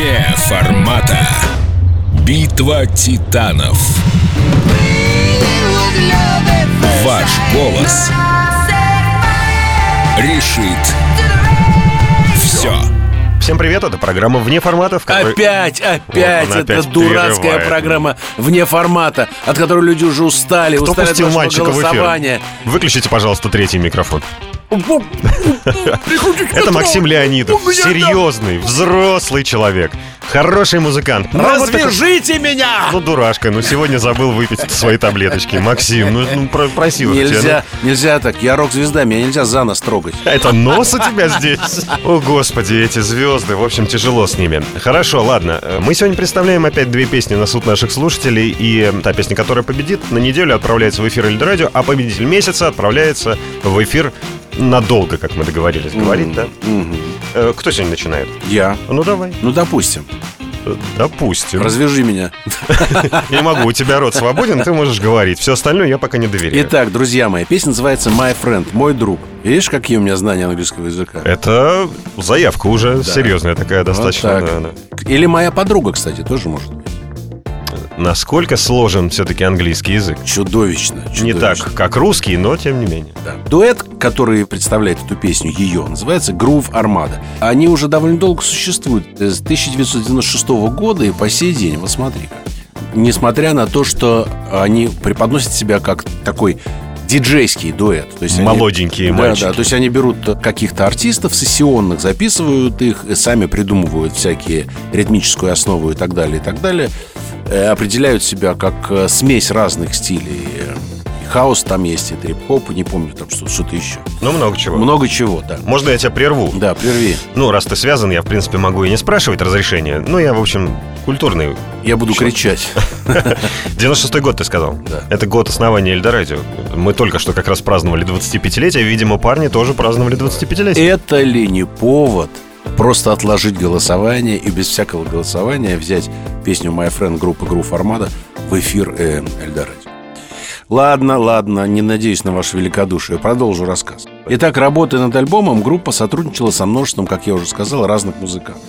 Вне формата. Битва титанов. Ваш голос решит все. Всем привет, это программа «Вне формата», в которой... Опять, опять, Вот опять дурацкая перерывает. программа вне формата, от которой люди уже устали, Кто устали пустил от мальчика в голосования. эфир? Выключите, пожалуйста, третий микрофон. Это Максим Леонидов, серьезный, взрослый человек, хороший музыкант. Ну, такой- Развяжите меня! Ну, дурашка, ну сегодня забыл выпить свои таблеточки. Максим, ну, ну, про- просил же тебя, Нельзя, нельзя так. Я рок-звезда, меня нельзя за нос трогать. ну. Это нос у тебя здесь? О, господи, эти звезды. В общем, тяжело с ними. Хорошо, ладно. Мы сегодня представляем опять две песни на суд наших слушателей. И э, та песня, которая победит, на неделю отправляется в эфир Эльдо Радио, а победитель месяца отправляется в эфир надолго, как мы договорились говорить, да? Э, Кто сегодня начинает? Я. Ну, давай. Ну, допустим. Э, Допустим. Развяжи меня. Не могу, у тебя рот свободен, ты можешь говорить. Все остальное я пока не доверяю. Итак, друзья мои, песня называется «My Friend», «Мой друг». Видишь, какие у меня знания английского языка? Это заявка уже серьезная такая, достаточно. так. да, да. Или моя подруга, кстати, тоже может. Насколько сложен все-таки английский язык? Чудовищно. Не так, чудовищно. как русский, но тем не менее. Да. Дуэт, который представляет эту песню, ее, называется «Groove Armada». Они уже довольно долго существуют, с 1996 года и по сей день. Вот смотри-ка. Несмотря на то, что они преподносят себя как такой диджейский дуэт. То есть они- Молоденькие да, мальчики. Да, то есть они берут каких-то артистов сессионных, записывают их, сами придумывают всякие ритмическую основу и так далее, и так далее. Э, Определяют себя как э, смесь разных стилей. И Хаос там есть, и трип-хоп, не помню там что- что-то еще. Ну, много чего. Много чего, да. Можно я тебя прерву? Да, прерви. Ну, раз ты связан, я, в принципе, могу и не спрашивать разрешения. Ну, я, в общем, культурный. Я буду Чё? кричать. 96-й год, ты сказал? Да. Это год основания Эльдорадио. Мы только что как раз праздновали 25-летие. Видимо, парни тоже праздновали 25-летие. Это ли не повод просто отложить голосование и без всякого голосования взять песню My Friend группы Groove Armada в эфир э, Эльдорадио? Ладно, ладно, не надеюсь на ваше великодушие. Продолжу рассказ. Итак, работая над альбомом, группа сотрудничала со множеством, как я уже сказал, разных музыкантов.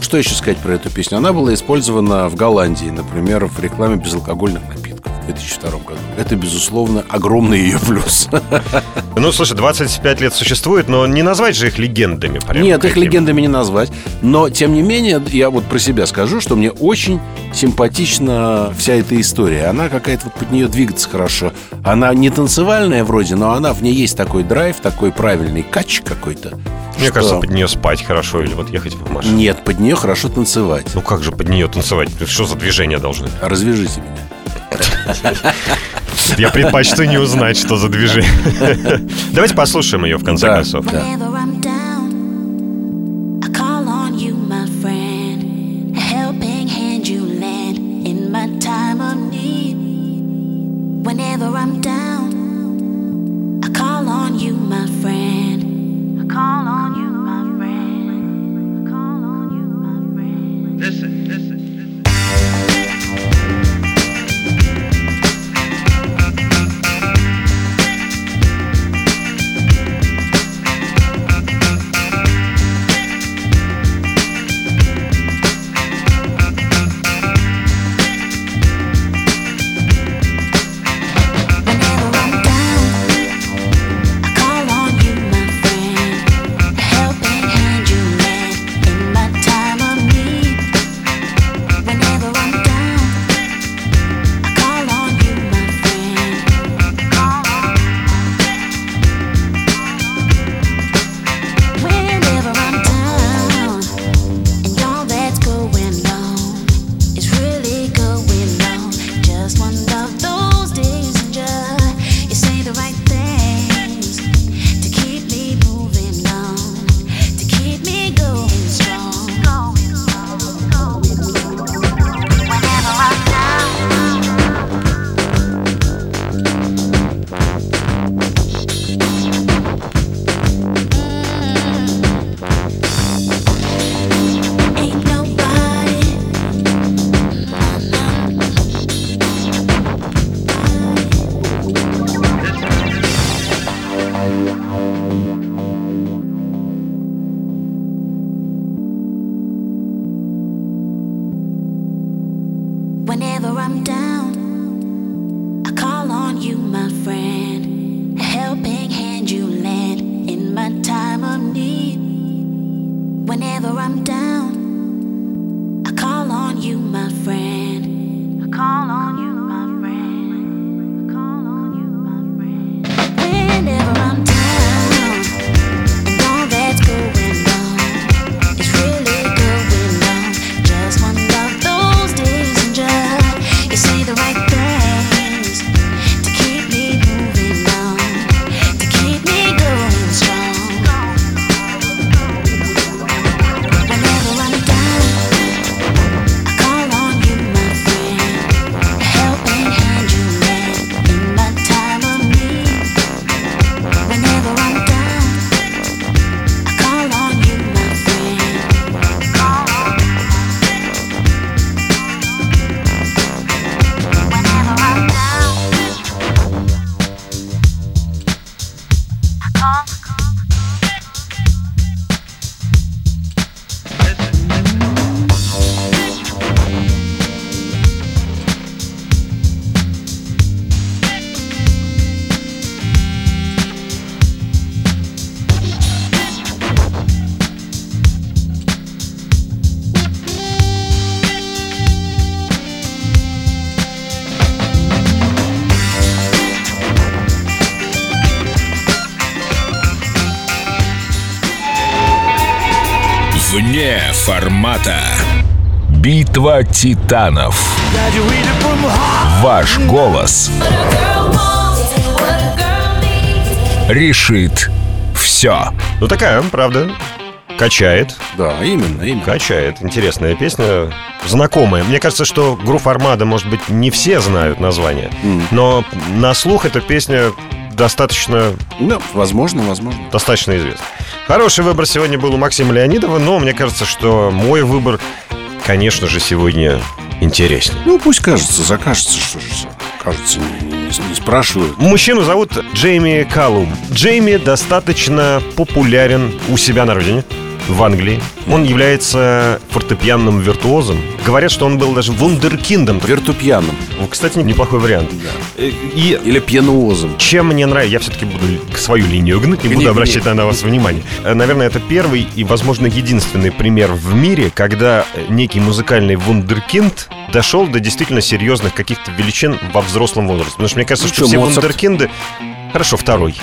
Что еще сказать про эту песню? Она была использована в Голландии, например, в рекламе безалкогольных напитков 2002 году. Это, безусловно, огромный ее плюс. Ну, слушай, 25 лет существует, но не назвать же их легендами. прям Нет, их легендами не назвать. Но, тем не менее, я вот про себя скажу, что мне очень симпатична вся эта история. Она какая-то вот под нее двигаться хорошо. Она не танцевальная вроде, но она в ней есть такой драйв, такой правильный кач какой-то. Мне что- кажется, под нее спать хорошо или вот ехать в машине. Нет, под нее хорошо танцевать. Ну как же под нее танцевать? Что за движения должны? Развяжите меня. Я предпочту не узнать, что за движение. Давайте послушаем ее в конце концов. да. You, my friend. Вне формата. Битва титанов. Ваш голос решит все. Ну такая, правда, качает, Да, именно, именно. качает. Интересная песня, знакомая. Мне кажется, что группа Армада, может быть, не все знают название, но на слух эта песня достаточно Ну, возможно, возможно. достаточно известна. Хороший выбор сегодня был у Максима Леонидова, но мне кажется, что мой выбор, конечно же, сегодня интереснее. Ну, пусть кажется, закажется, что же. Кажется, не, не- не- не спрашивают. Мужчину зовут Джейми Калум. Джейми достаточно популярен у себя на родине, в Англии. Он является фортепианным виртуозом. Говорят, что он был даже вундеркиндом. Вертупьяным. Кстати, неплохой вариант. Э, И Или пьяноозом. чем мне нравится, я все-таки буду свою линию гнуть, не Гни, буду гни. обращать на вас внимание. Э, Наверное, это первый и, возможно, единственный пример в мире, когда э, некий музыкальный вундеркинд дошел до действительно серьезных каких-то величин во взрослом возрасте. Потому что мне кажется, Ну что что, все Моцарт? вундеркинды... Хорошо, второй.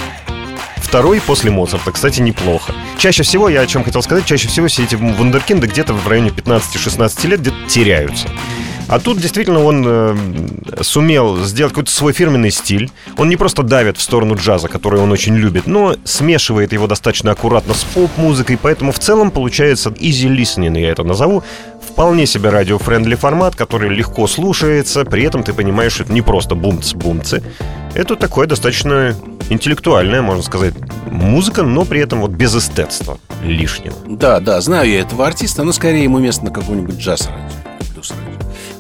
Второй после Моцарта, кстати, неплохо. Чаще всего, я о чем хотел сказать, чаще всего все эти вундеркинды где-то в районе 15-16 лет где-то теряются. А тут действительно он э, сумел сделать какой-то свой фирменный стиль. Он не просто давит в сторону джаза, который он очень любит, но смешивает его достаточно аккуратно с поп-музыкой, поэтому в целом получается easy listening, я это назову. Вполне себе радиофрендли формат, который легко слушается, при этом ты понимаешь, что это не просто бумц-бумцы. Это такое достаточно интеллектуальная, можно сказать, музыка, но при этом вот без эстетства лишнего. Да, да, знаю я этого артиста, но скорее ему место на джаз-радио. блюз-радио.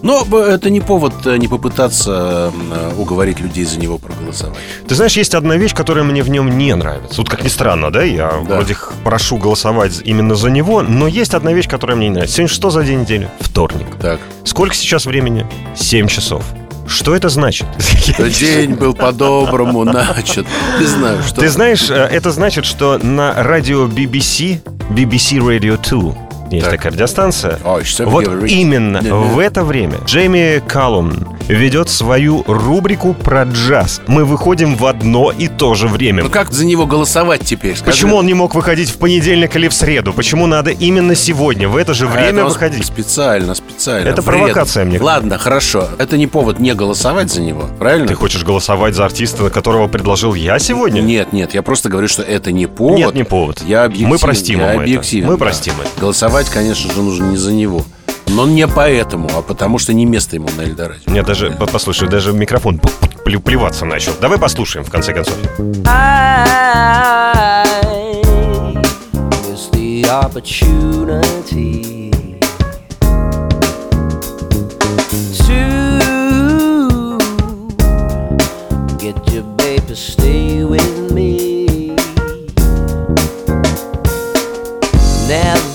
Но б- это не повод э, не попытаться э, уговорить людей за него проголосовать. Ты знаешь, есть одна вещь, которая мне в нем не нравится. Вот как ни странно, да, я Да. вроде прошу голосовать именно за него, но есть одна вещь, которая мне не нравится. Сегодня что за день недели? Вторник. Так. Сколько сейчас времени? 7 часов. Что это значит? День был по-доброму начат. Не знаю, что... Ты знаешь, э, это значит, что на радио BBC, BBC Radio 2, есть Так. такая радиостанция, вы вот именно в это время Джейми Каллум ведет свою рубрику про джаз. Мы выходим в одно и то же время. Ну как за него голосовать теперь? Скажи. Почему он не мог выходить в понедельник или в среду? Почему надо именно сегодня, в это же А, время это он выходить? Специально, специально. Это Вред. провокация, мне Ладно, хорошо. Это не повод не голосовать за него, правильно? Ты хочешь голосовать за артиста, которого предложил я сегодня? Нет, нет, я просто говорю, что это не повод. Нет, не повод. Я объективен. Мы простим я ему это. объективен, Мы да. простим это. Голосовать, конечно же, нужно не за него. Но не поэтому, а потому что не место ему на Эльдораде. Мне даже, по- послушай, даже микрофон плеваться начал. Давай послушаем, в конце концов. Opportunity to get your baby stay with me.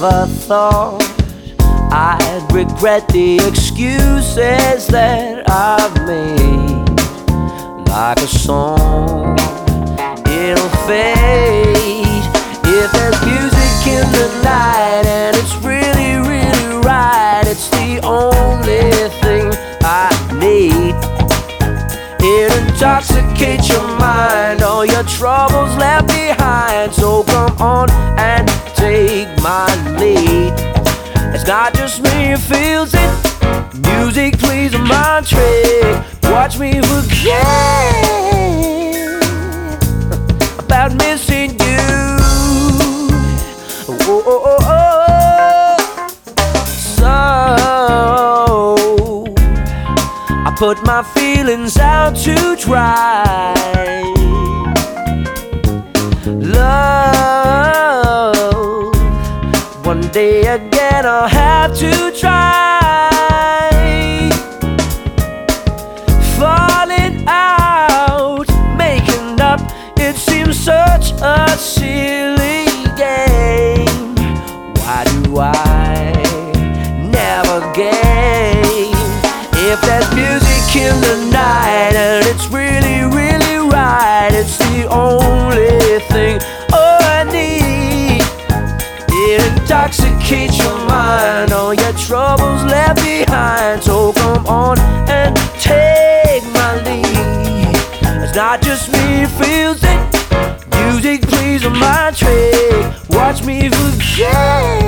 Never thought I'd regret the excuses that I've made like a song. Watch me forget about missing you. Oh, oh, oh. So I put my feelings out to dry. Love, one day again I'll have to try. Intoxicates your mind, all your troubles left behind. So come on and take my lead. It's not just me feels it. Music plays on my trick. Watch me forget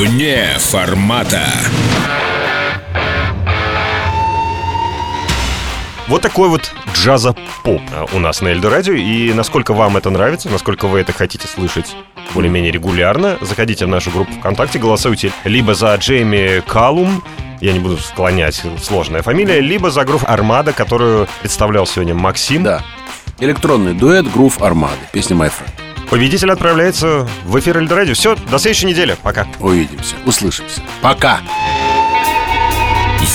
Вне формата. Вот такой вот джаза-поп а, у нас на Эльдо Радио. И насколько вам это нравится, насколько вы это хотите слышать более-менее регулярно, заходите в нашу группу ВКонтакте, голосуйте либо за Джейми Калум, я не буду склонять, сложная фамилия, либо за группу Армада, которую представлял сегодня Максим. Да. Электронный дуэт Грув Армады. Песня My Friend. Победитель отправляется в эфир Эльдо Радио. Все, до следующей недели. Пока. Увидимся, услышимся. Пока.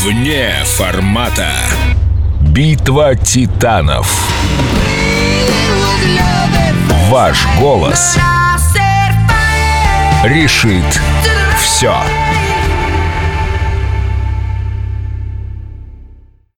Вне формата. Битва титанов. Ваш голос решит все.